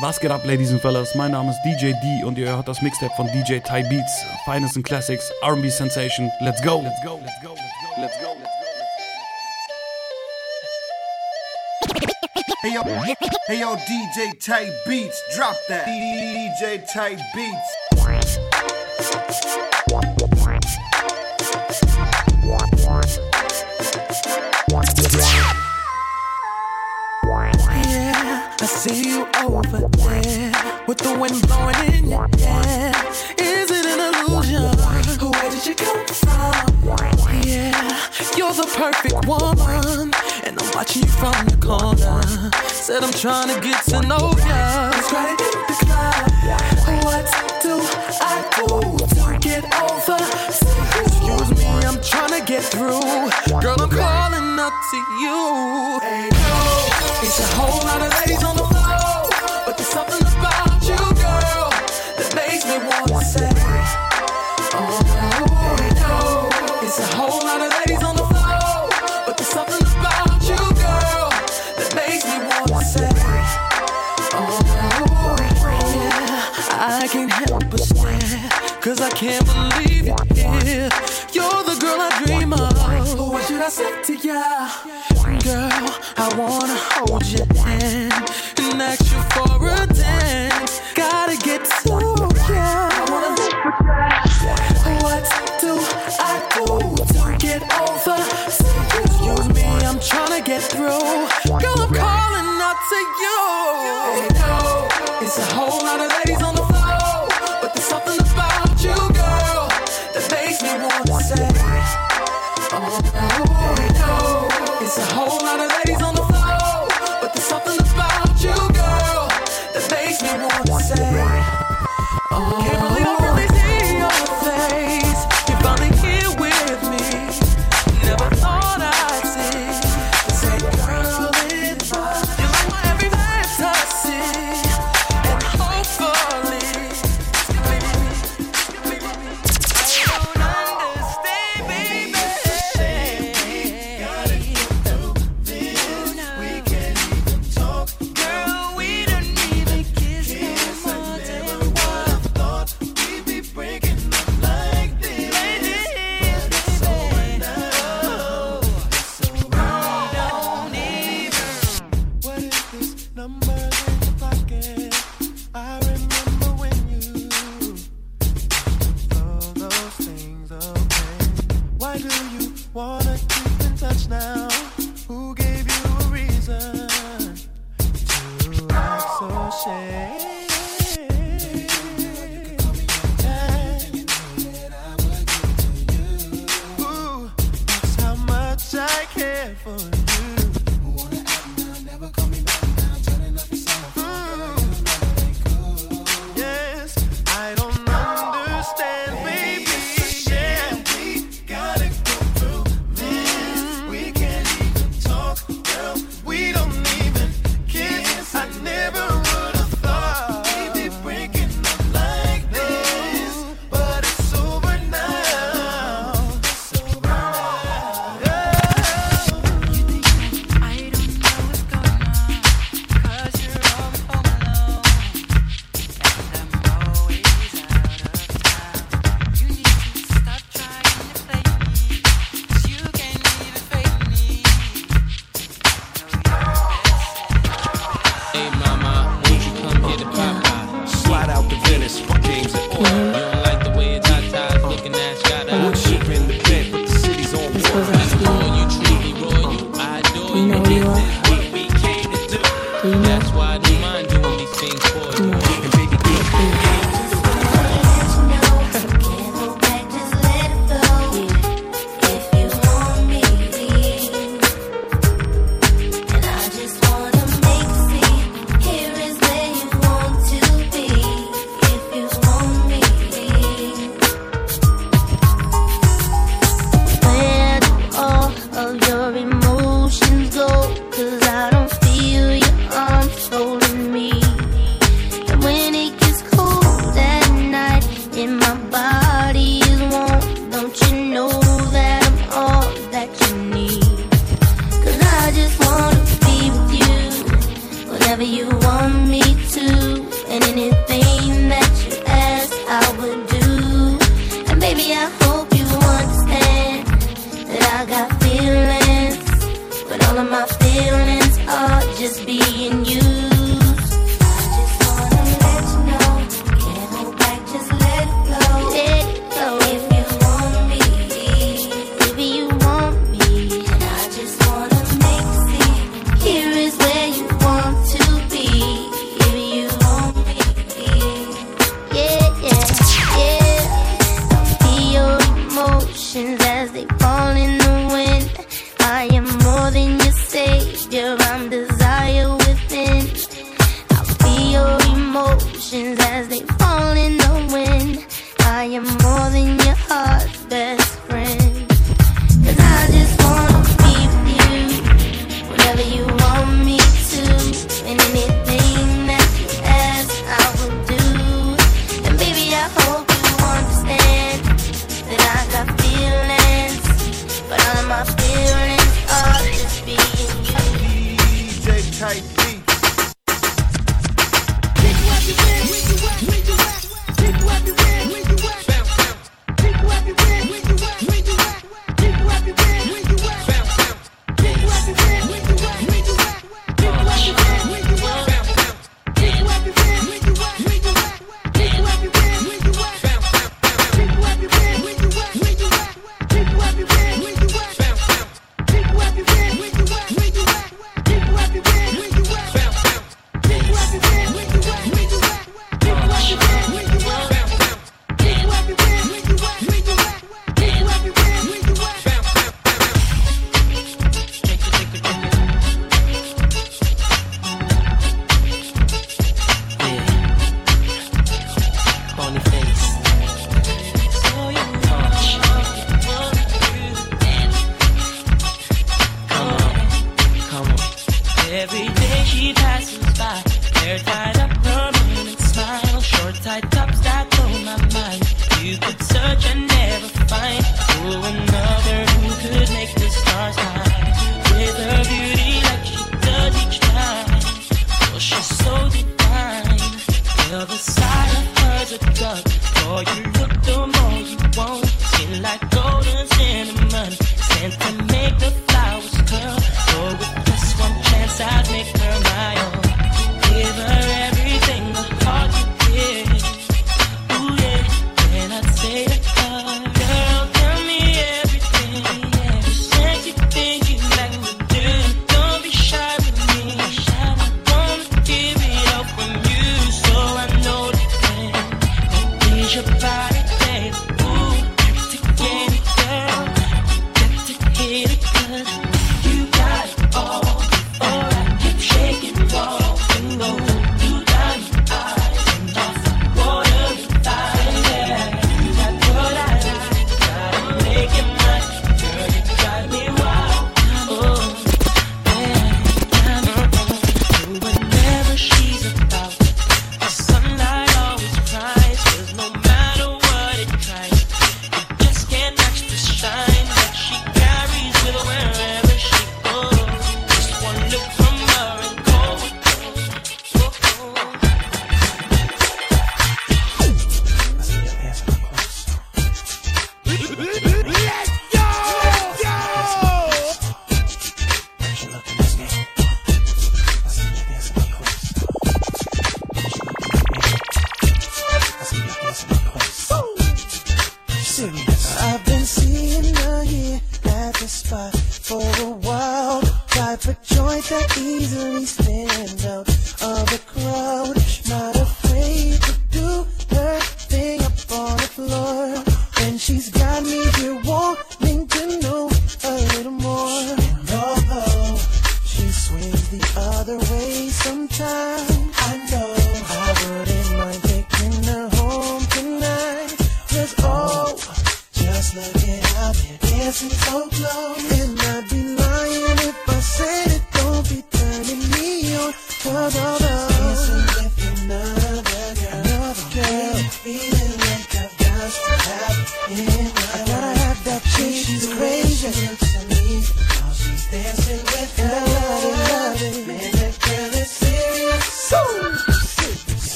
Was geht ab, Ladies and Fellas? Mein Name ist DJ D und ihr hört das Mixtape von DJ Thai Beats, Finest and Classics, R&B Sensation. Let's go! Let's go! Let's go! Let's go! Let's go! Hey yo, hey yo, DJ Thai Beats, drop that. DJ Thai Beats. from the corner. Said I'm trying to get to know get through.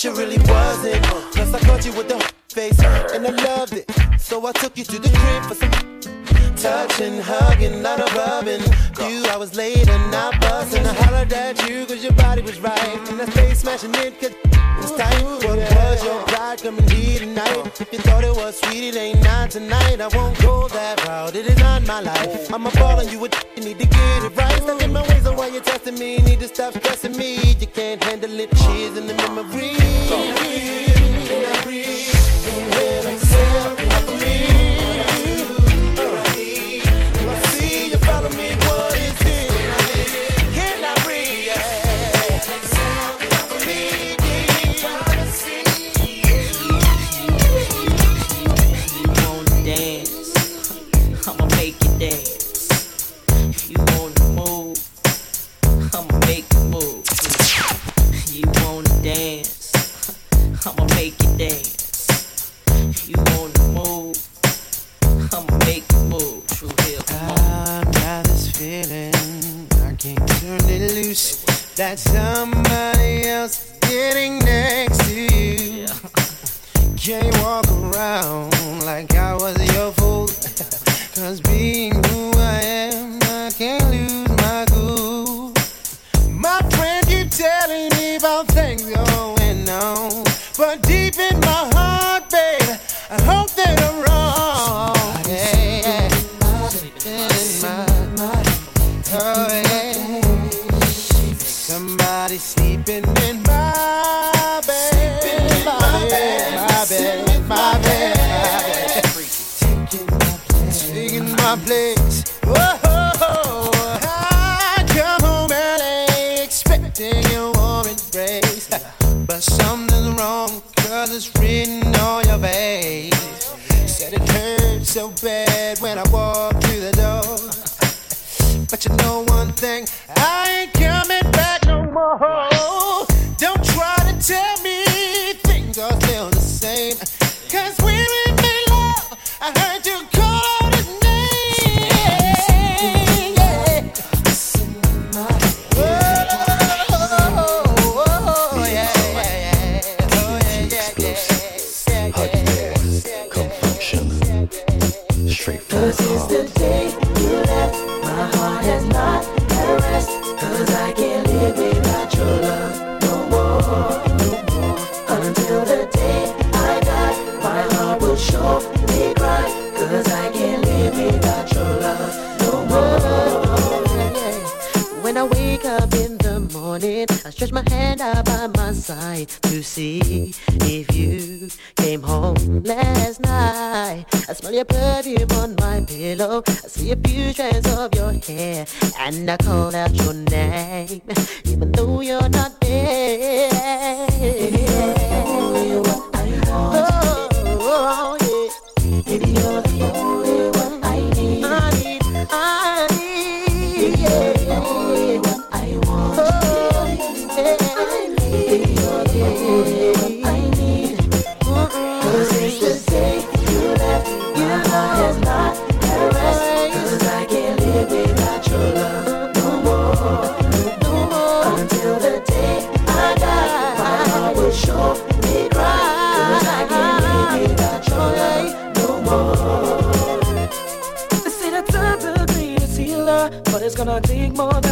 She you really wasn't. Plus, I caught you with the face, and I loved it. So I took you to the crib for some touching, hugging, not a rubbing. Few hours later, not busting. I hollered at you cause your body was right. And I face smashing it cause it was tight. What was your pride coming here tonight? If you thought it was sweet, it ain't not tonight. I won't go that route, it is not my life. I'm a ball and you would need to get it right. Stuck in my ways, why you testing me? Need to stop stressing me. You can't handle it, cheers and that somebody else getting next to you. Yeah. Can't walk around like I was your fool. Cause being call out your name, even though you're not there. gonna take more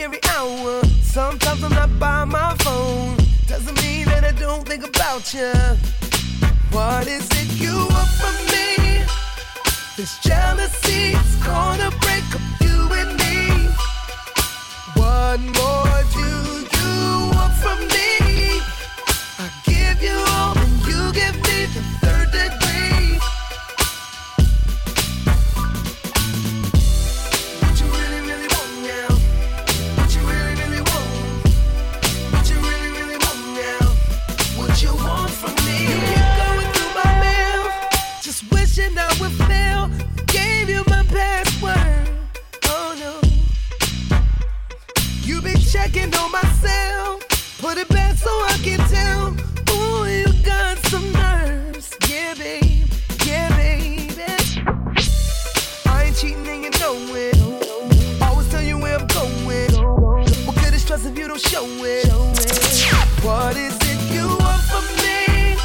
every hour? Sometimes I'm not by my phone. Doesn't mean that I don't think about you. What is it you want from me? This jealousy's gonna break up you and me. What more do you want from me? I give you all so I can tell. Ooh, you got some nerves. Yeah, babe. Yeah, baby. I ain't cheating and you know it. Always tell you where I'm going. What good is trust if you don't show it? What is it you want from me?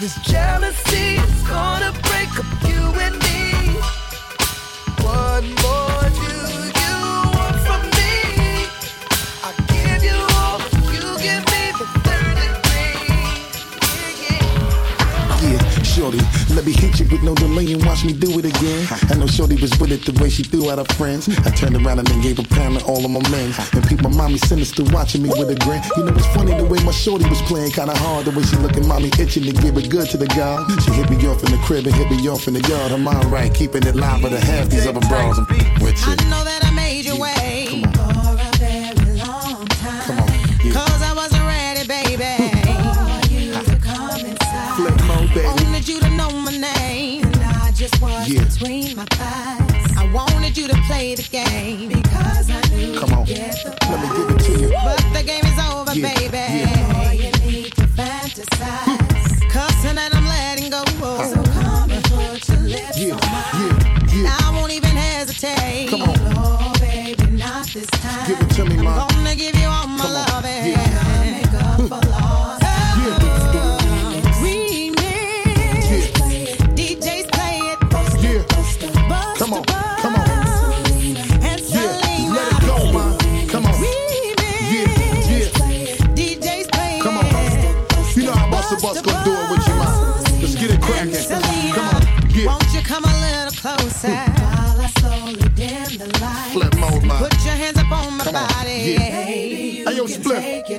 This jealousy is gonna break up you and me. What more let me hit you with no delay and watch me do it again. I know shorty was with it the way she threw out her friends. I turned around and then gave a pound to all of my men. And people, mommy sinister watching me with a grin. You know, it's funny the way my shorty was playing kinda hard. The way she looking mommy itching to give it good to the God. She hit me off in the crib and hit me off in the yard. Her mind right, keeping it live with the half these other bras. I'm with you. I know that I made you wait play the game.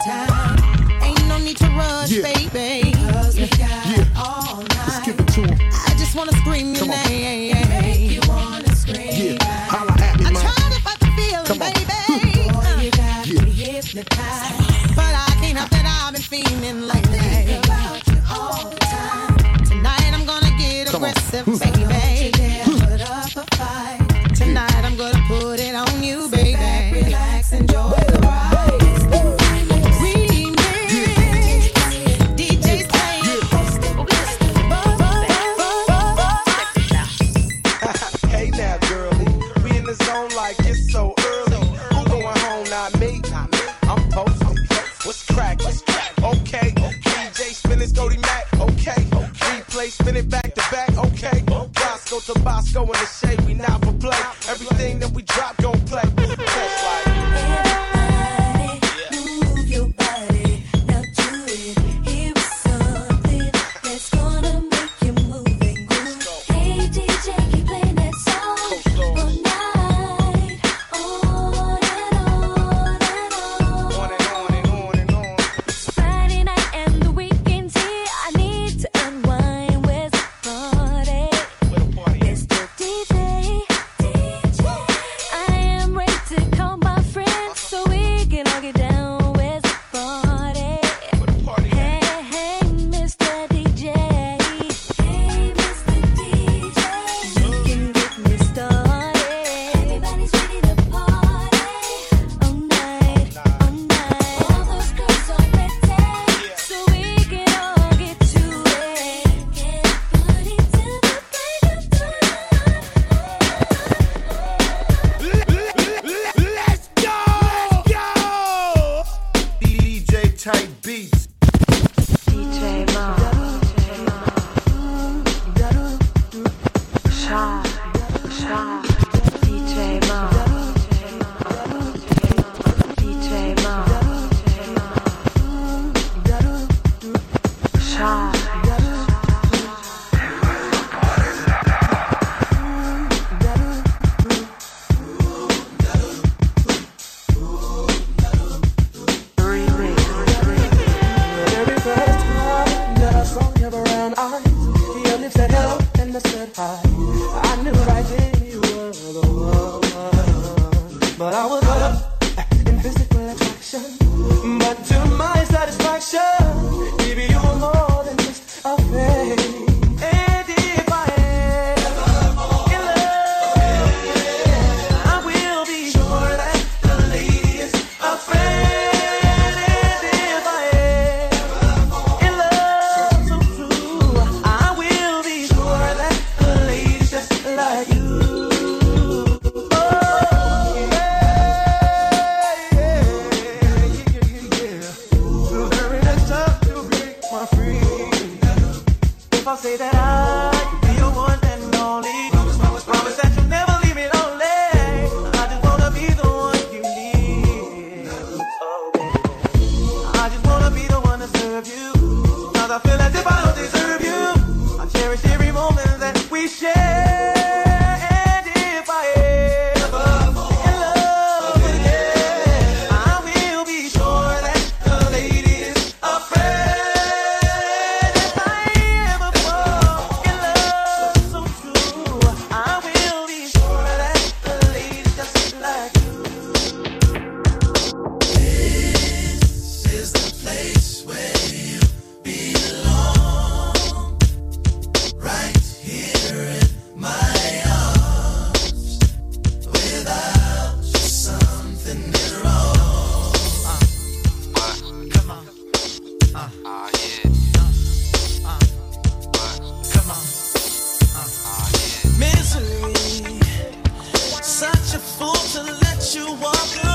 Time. Ain't no need to rush, Yeah. baby. Cause we got Yeah. all Let's night. give it to him. I just wanna scream your on. name. Make you wanna scream. Yeah, holla at me, I'm ma. trying to fight the feeling, Come on. baby. Boy, you got Yeah. me hypnotized. Spin Cody Mac. Okay. Replay, spin it back to back. Okay. Bosco to Bosco in the shade. We not Misery. Such a fool to let you walk away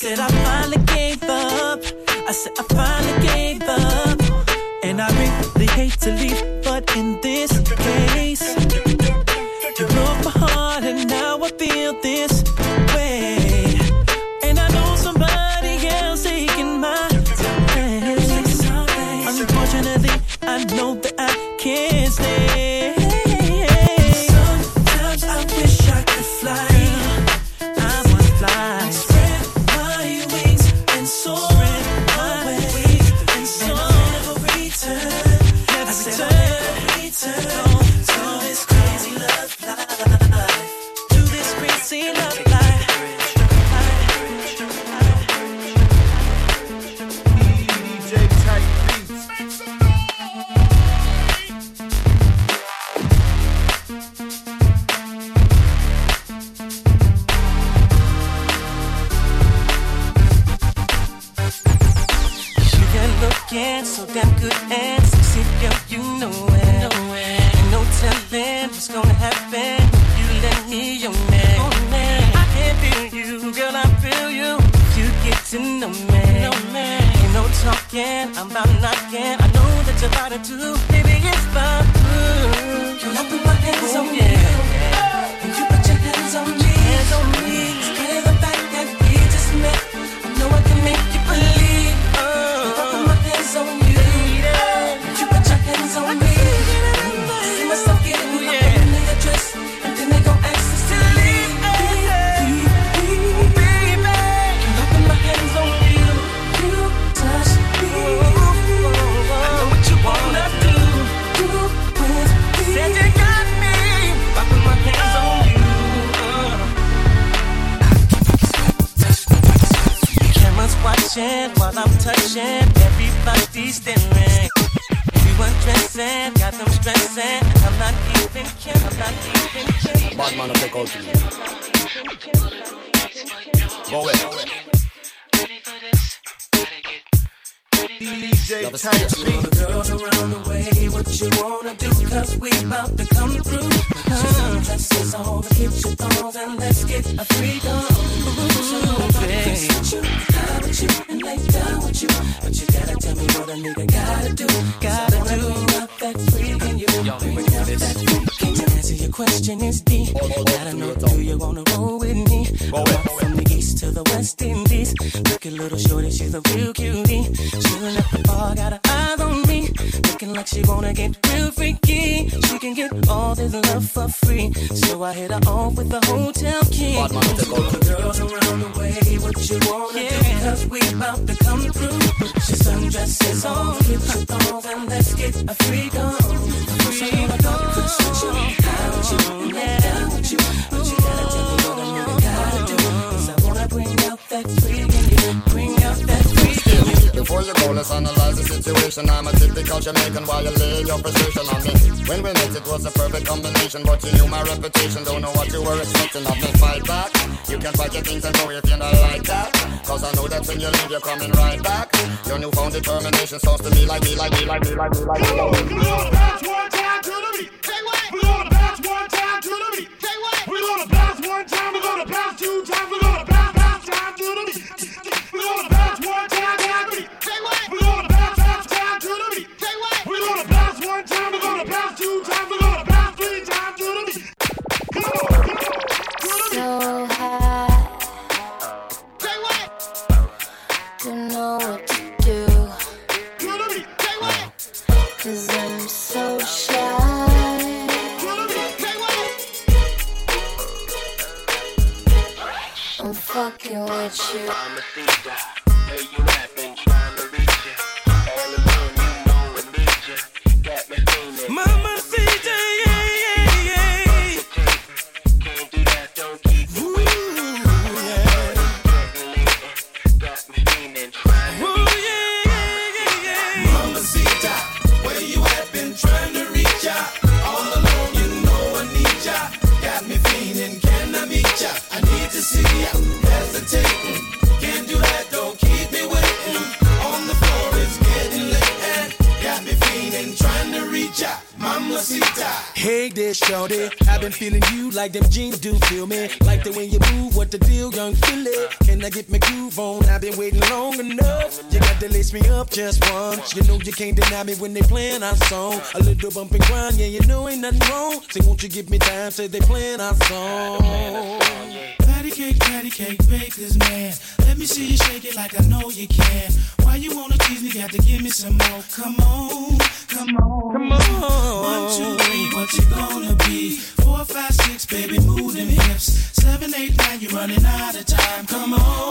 said I finally gave up. I said I finally gave up. And I really hate to leave expectation. Don't know what you were expecting of me. Fight back. You can fight your things and go if you're not like that. Cause I know that when you leave, you're coming right back. Your newfound determination sounds to me like me, like me, like me, like me, like me. Like me. Come on, come on, that's one time to the can't deny me when they playing our song. A little bump and grind, yeah, you know ain't nothing wrong. Say, won't you give me time? Say they playing our song. Patty cake, patty cake, bake this man. Let me see you shake it like I know you can. Why you wanna tease me? Got to give me some more. Come on, come on, come on. One, two, three, what you gonna be? Four, five, six, baby, move them hips. Seven, eight, nine, you're running out of time. Come on.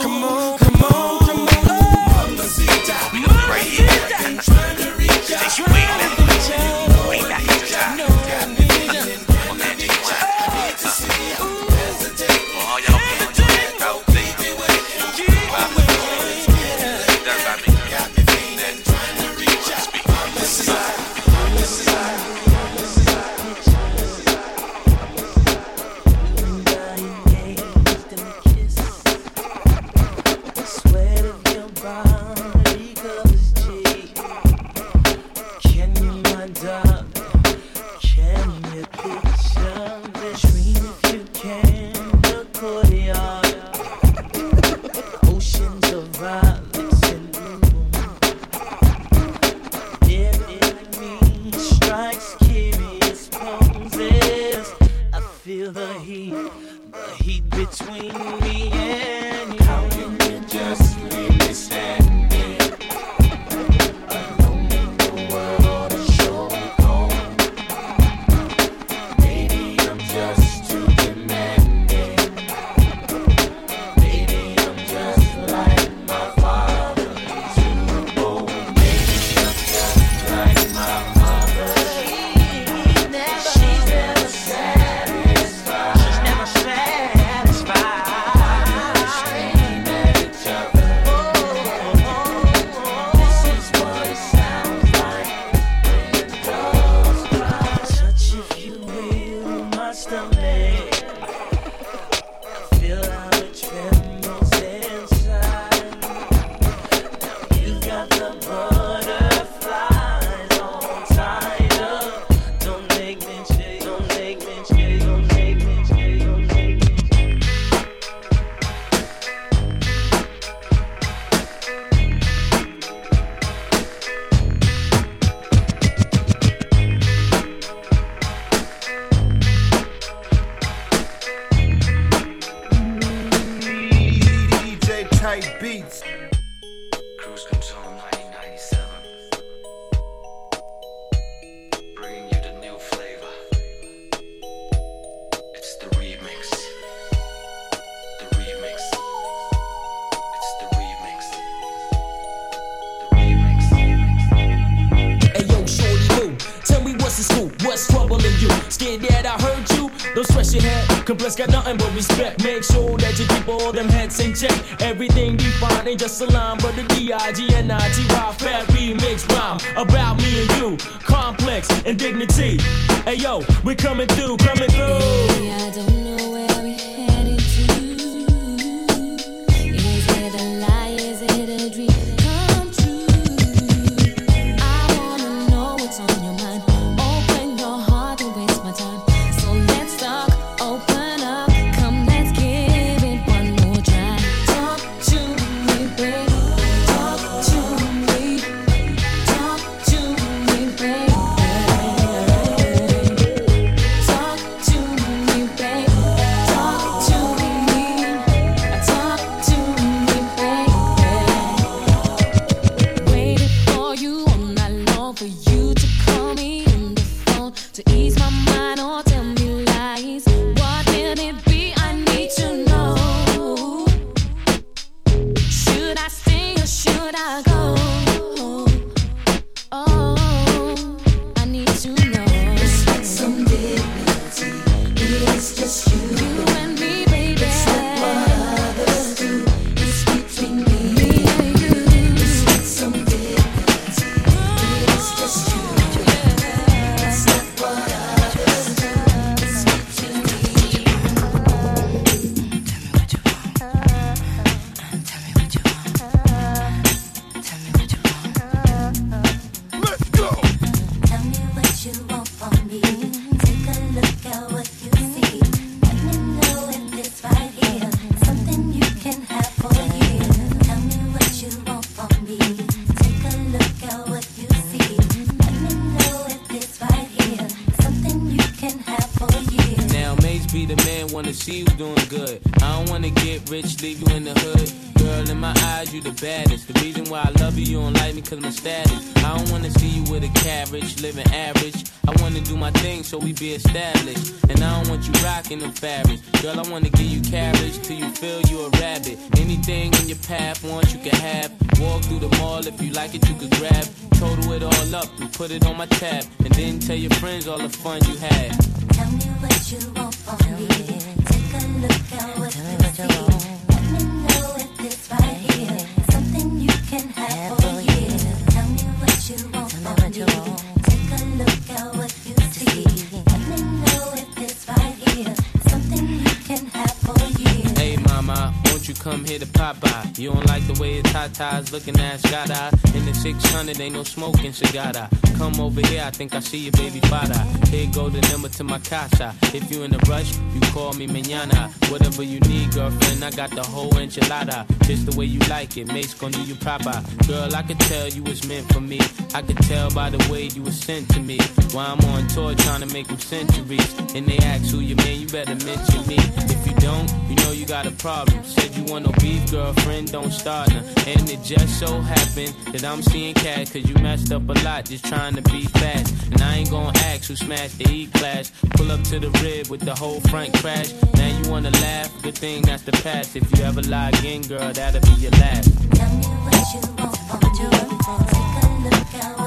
To pop by? You don't like the way your tatas looking at shot In the 600 ain't no smoking cigar. Come over here, I think I see your baby father. Here go the number to my casa. If you in a rush, you call me mañana. Whatever you need, girlfriend, I got the whole enchilada. Just the way you like it, mate's gonna do you proper. Girl, I could tell you was meant for me. I could tell by the way you was sent to me. While I'm on tour trying to make them centuries. And they ask who you man, you better mention me. If you don't, you know you got a problem. Said you want no beef, girlfriend, don't start now. And it just so happened that I'm seeing cat cause you messed up a lot just trying to be fast. And I ain't gonna ask who smashed the E class. Pull up to the rib with the whole front crash. Now you wanna laugh, good thing that's the past. If you ever lie again, girl, that'll be your last. Tell me what you want from me. Take a look at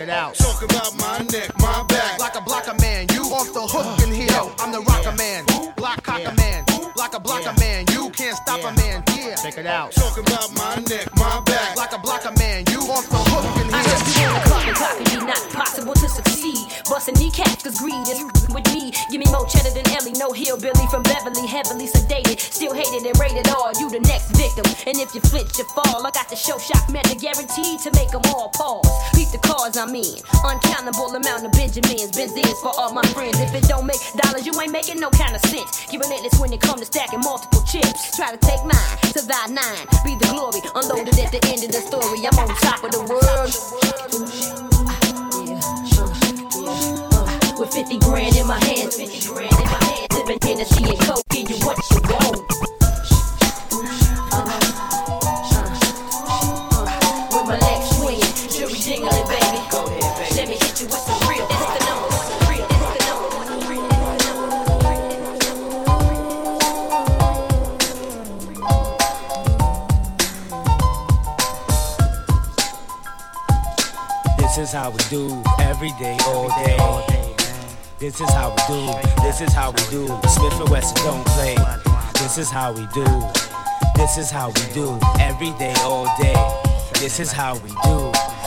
check it out. Talk about my neck, my back. Block a blocker man, you off the hook uh, in here. Yo, I'm the rocker man, block cocker man, block a blocker man. You can't stop a man. Yeah, check it out. Talk about my neck, my back. Block a blocker man, you off the hook in here. I here. just be on the clock and clock and be not possible to succeed. Busting kneecaps cause greed is with me. Give me more cheddar than Ellie, no hillbilly from Beverly, heavily sedated. Still hated and rated all, you the next victim. And if you flinch, you fall. I got the show shock method guaranteed to make them all pause. Beat the cars I'm in. Uncountable amount of Benjamins, Benzes for all my friends. If it don't make dollars, you ain't making no kind of sense. You relentless when it come to stacking multiple chips. Try to take mine, survive nine, be the glory. Unloaded at the end of the story. I'm on top of the world. Uh, with 50 grand in my hands, 50 grand in my hands, sipping Tennessee and Coke, give you how we do. Smith and Wesson don't play. This is how we do. This is how we do every day, all day. This is how we do.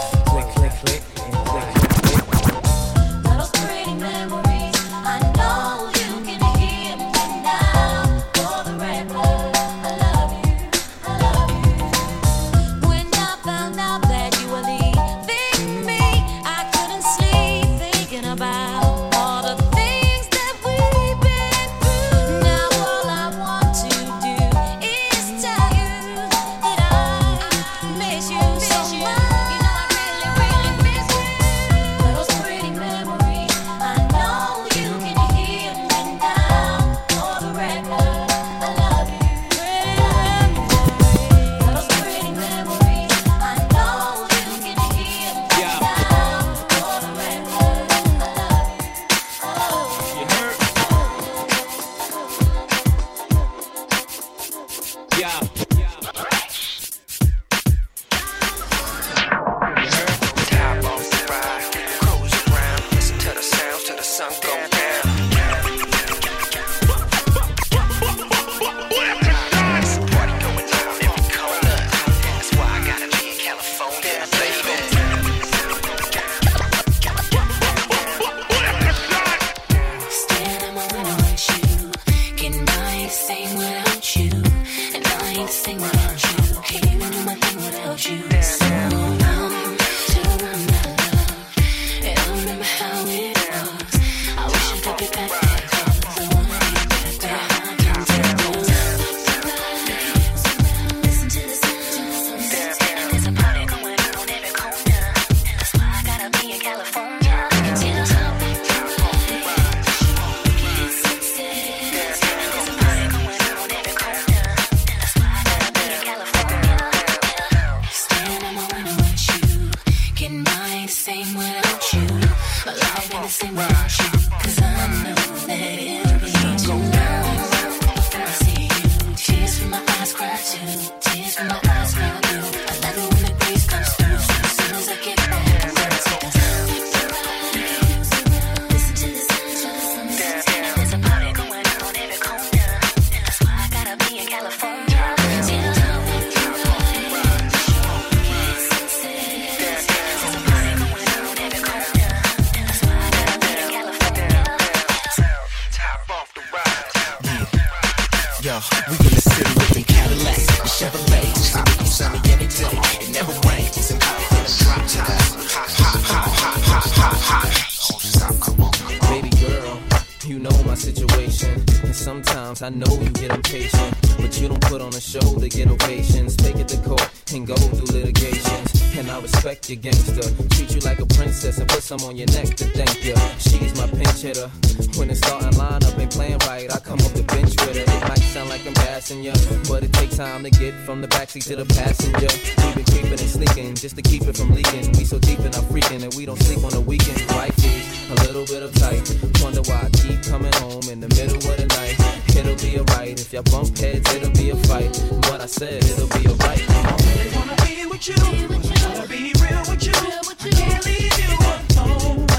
Situation. And sometimes I know you get impatient. But you don't put on a show to get ovations. Take it to court and go through litigations. And I respect your gangster. Treat you like a princess and put some on your neck to thank you. She's my pinch hitter. When the starting lineup ain't playing right, I come off the bench with her. It might sound like I'm passing you, but it takes time to get from the backseat to the passenger. We been creeping and sneaking just to keep it from leaking. We so deep in our freaking and we don't sleep on the weekend. Wifey, a little bit of tight. Wonder why I keep coming home in the middle of the night. It'll be alright if y'all bump heads. It'll be a fight. What I said, it'll be alright. really wanna be with you. Wanna be real with you. I can't leave you alone.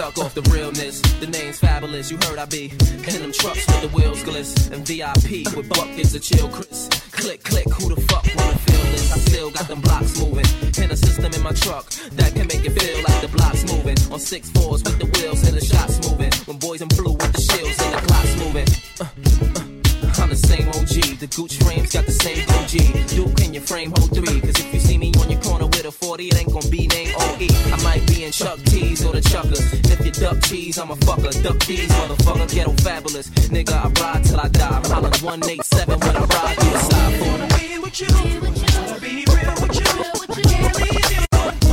Stuck off the realness. The name's Fabolous, you heard I be in them trucks with the wheels gliss and VIP with buckets of chill Chris. Click, click, who the fuck wanna feel this? I still got them blocks moving and a system in my truck that can make it feel like the blocks moving on six fours with the wheels and the shots moving. When boys in blue with the shields and the clocks moving. Uh, uh, I'm the same OG. The Gooch frames got the same OG. Duke in your frame, hold three. Cause if you see me on your corner with a 40, it ain't gonna be name OE. I might be in Chuck T's or the Chuckers. If you duck cheese, I'm a fucker. Duck these, motherfucker. Ghetto fabulous. Nigga, I ride till I die. I'm hollering 187 when I ride to the side Wanna be with you. Wanna be real with you. I can't leave you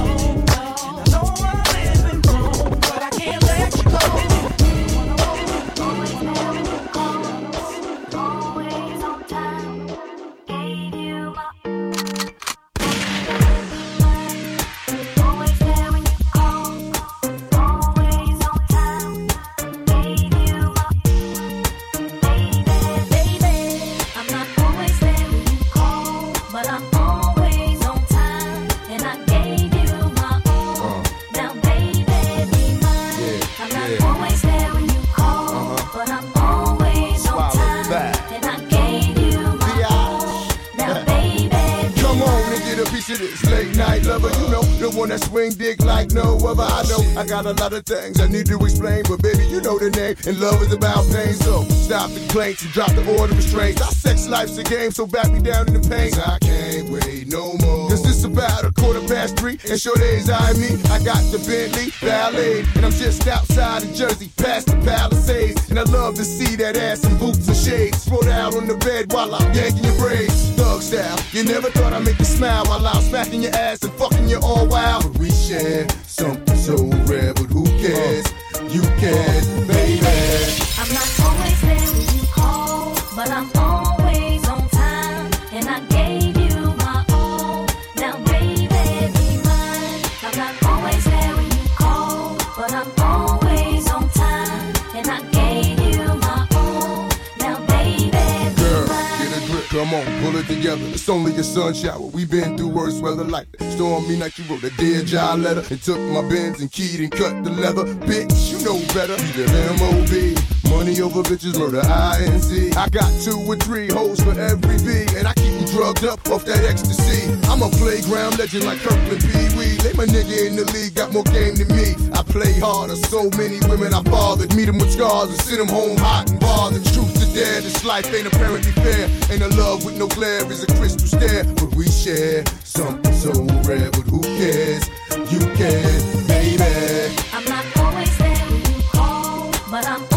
got a lot of things I need to explain, but baby, you know the name. And love is about pain, so stop the complaints and drop the order of restraints. Our sex life's a game, so back me down in the pain. I can't wait no more. Cause it's about a quarter past three, and sure days I me. I got the Bentley Ballet, and I'm just outside of Jersey, past the Palisades. And I love to see that ass in boots and shades. Spread out on the bed while I'm yanking your braids. Thug style, you never thought I'd make you smile while I'm smacking your ass and fucking you all wild. But we share something so rare, but who cares? You care, baby. Come on, pull it together. It's only a sun shower. We've been through worse weather like that. Stormy night, you wrote a dear job letter and took my bins and keyed and cut the leather. Bitch, you know better. You live MOB. Money over bitches, murder INC. I got two or three hoes for every B, and I keep them drugged up off that ecstasy. I'm a playground legend like Kirkland Pee Wee. They my nigga in the league, got more game than me. Play harder, so many women I bothered. Meet them with scars and send them home hot and bothered. Truth to dare, this life ain't apparently fair. Ain't a love with no glare is a crystal stare. But we share something so rare, but who cares? You care, baby. I'm not always there when you call, but I'm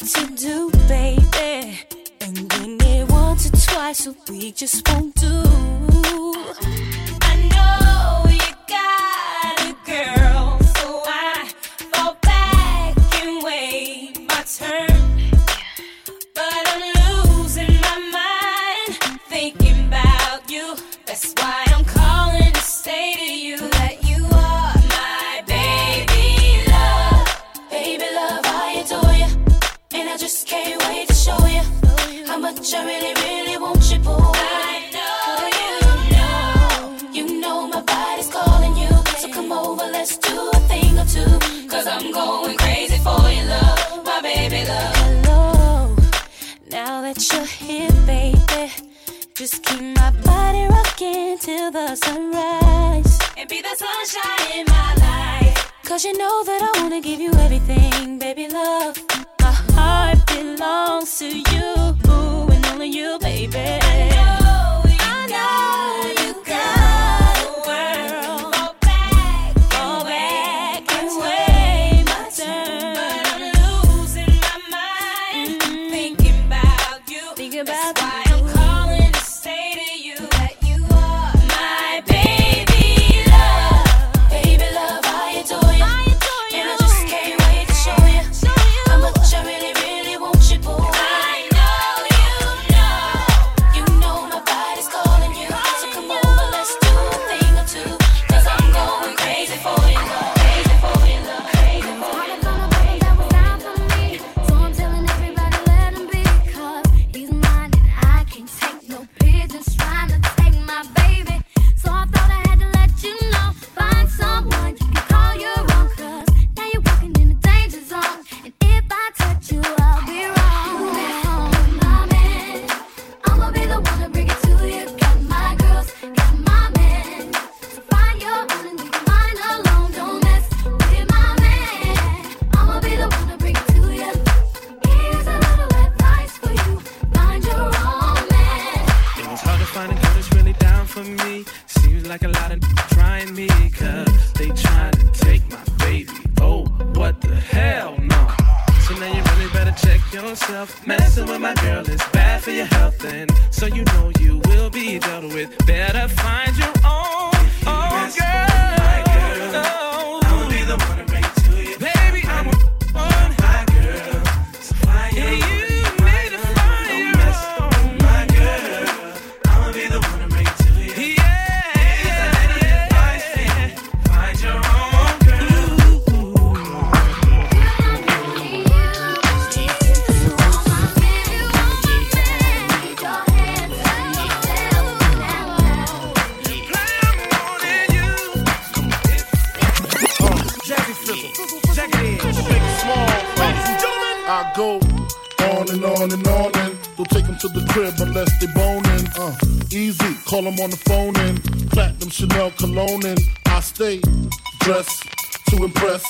what to do, baby. And when it once or twice a week just won't do. Easy, call them on the phone and platinum Chanel cologne and I stay dressed to impress,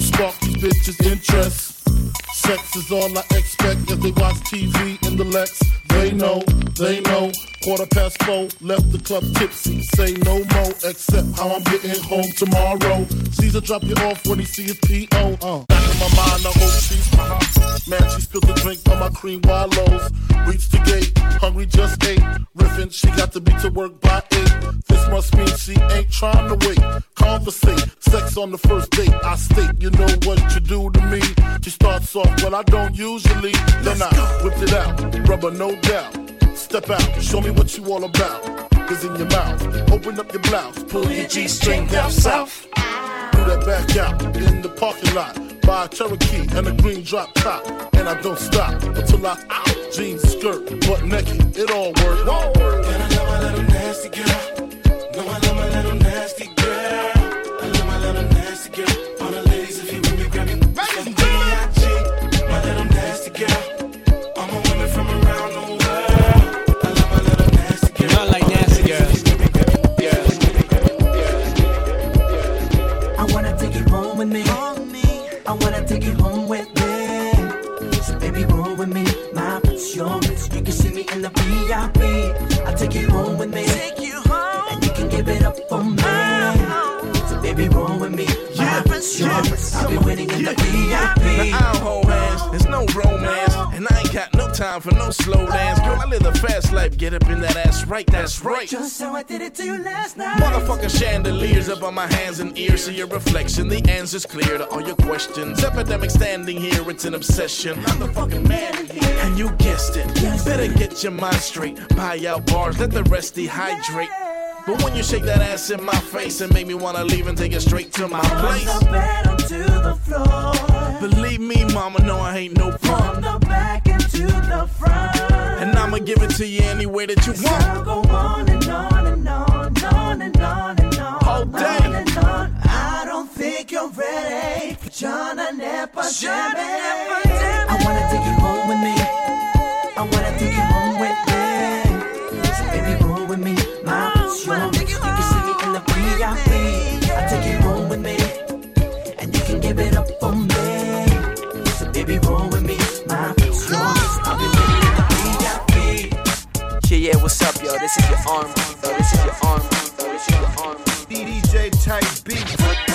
spark these bitches' interest. Sex is all I expect as they watch TV in the Lex. They know, they know. Quarter past four, left the club tipsy. Say no more, except how I'm getting home tomorrow. Caesar drop you off when he see his P.O. Uh. Back in my mind, I hope she's uh Man, she spilled the drink on my cream wallows. Reached the gate, hungry just ate. Riffin', she got to be to work by eight. This must mean she ain't trying to wait. Conversate, sex on the first date. I state, you know what you do to me. She starts off, well, I don't usually. Then I whipped it out, rubber no doubt. Step out, show me what you all about. Cause in your mouth, open up your blouse, pull your G string down south. Do that back out in the parking lot. Buy a Cherokee and a green drop top. And I don't stop until I out. Jeans, skirt, butt naked, it all work. Whoa. And I love my little nasty girl. No, I love my little nasty girl. I love my little nasty girl. With me. My foot's your wrist. You can see me in the VIP. I take you home with me. Take you home. And you can give it up for me. So baby, roll with me. My insurance. I'll be waiting in the VIP. Now I don't hold hands, there's no romance. And I ain't got no time for no slow dance. Girl, I live a fast life, get up in that ass right, that's right. Just how I did it to you last night. Motherfucking chandeliers up on my hands and ears, see your reflection. The answer's clear to all your questions. Epidemic standing here, it's an obsession. I'm the fucking man here, and you guessed it. Better get your mind straight. Buy out bars, let the rest dehydrate. But when you shake that ass in my face, and make me wanna leave and take it straight to my place. Bed onto the floor. Believe me, mama, no, I ain't no From punk. the back into the front. And I'ma give it to you any way that you I'll want. go on and on and on, on and on and on. All day. On and on. I don't think you're ready. Jana never I Yeah, what's up, yo? This is your arm, yo. This is your arm, yo. This is your arm. DJ type beat.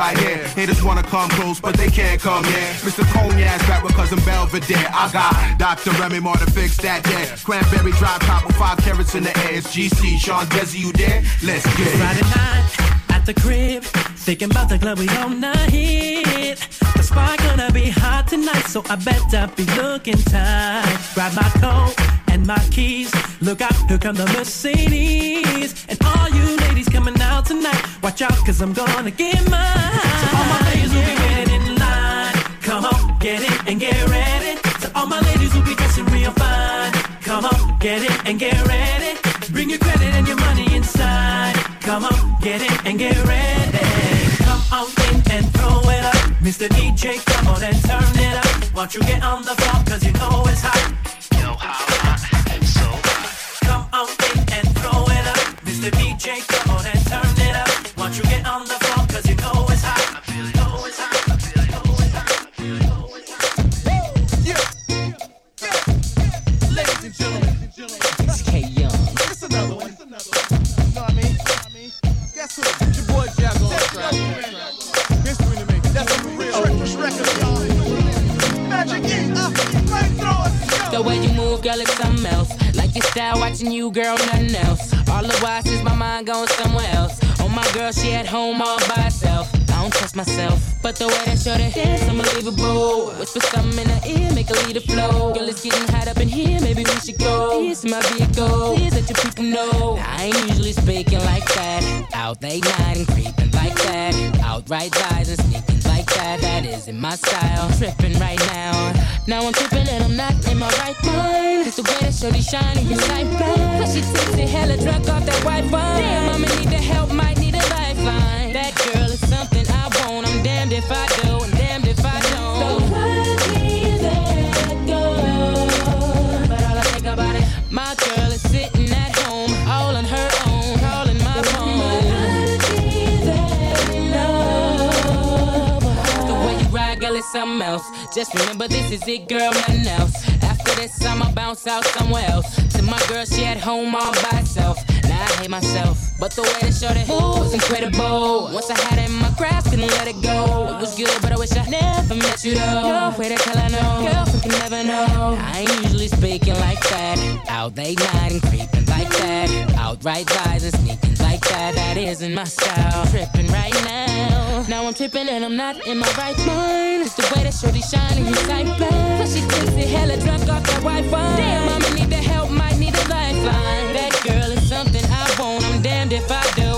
Right here. Haters wanna come close, but they can't come here. Mr. Cognac's back with cousin Belvedere. I got Dr. Remy Moore to fix that there. Cranberry drive top with five carrots in the. It's GC, Sean Desi, you there? Let's get it. Friday night at the crib, thinking about the club we gonna hit. The spot gonna be hot tonight, so I better be looking tight. Grab my coat and my keys. Look out, here come the Mercedes. And all you ladies coming out tonight, watch out, cause I'm gonna get mine. So all my ladies will be waiting in line. Come on, get it and get ready. So all my ladies will be dressing real fine. Come on, get it and get ready. Bring your credit and your money inside. Come on, get it and get ready. Come on in and throw it up. Mr. DJ, come on and turn it up. Won't you get on the floor, cause you know it's hot. Mr. DJ, come on and turn it up. Won't you get on the floor, cause you know it's hot. I feel it, know it's hot. I feel it, know it's hot. I feel it, know it's hot. Ladies and gentlemen, It's K Young. it's another one. Know what I mean? Guess who? Your boy Jazz on the track. History to me. That's a real record, y'all. Magic uh, flamethrower. The way you move, girl, it's something else. Like your style, watching you, girl, nothing else. All the while since my mind going somewhere else. Oh, my girl, she at home all by herself. I don't trust myself, but the way that shorty dance, unbelievable. Whisper something in her ear, make her lead the flow. Girl, it's getting hot up in here, maybe we should go. Is my vehicle, please let your people know. I ain't usually speaking like that. Out late night and creeping like that. Outright lies and sneaking that. Isn't my style. Tripping right now. Now I'm tripping and I'm not in my right mind. It's the way that shorty shining, you sight blind. Plus she tipsy, hella drunk off that white wine. Damn, I'ma need the help, might need a lifeline. That girl is something I want. I'm damned if I do something else. Just remember, this is it, girl, nothing else. After this, I'ma bounce out somewhere else. To my girl, she at home all by herself. Now I hate myself, but the way that shorty moved was incredible. Once I had it in my grasp, couldn't let it go. It was good, but I wish I never met you though. Girl, wait till I know. Girlfriend can never know. I ain't usually speaking like that. Out late night and creeping like that. Outright lies and sneaking like that. That isn't my style. Tripping right now. Now I'm tripping and I'm not in my right mind. It's the way that shorty shining, he's like black. Plus she thinks it hella drunk off that white wine. Damn, I'ma need the help, might need a lifeline. That girl is something I want. I'm damned if I do.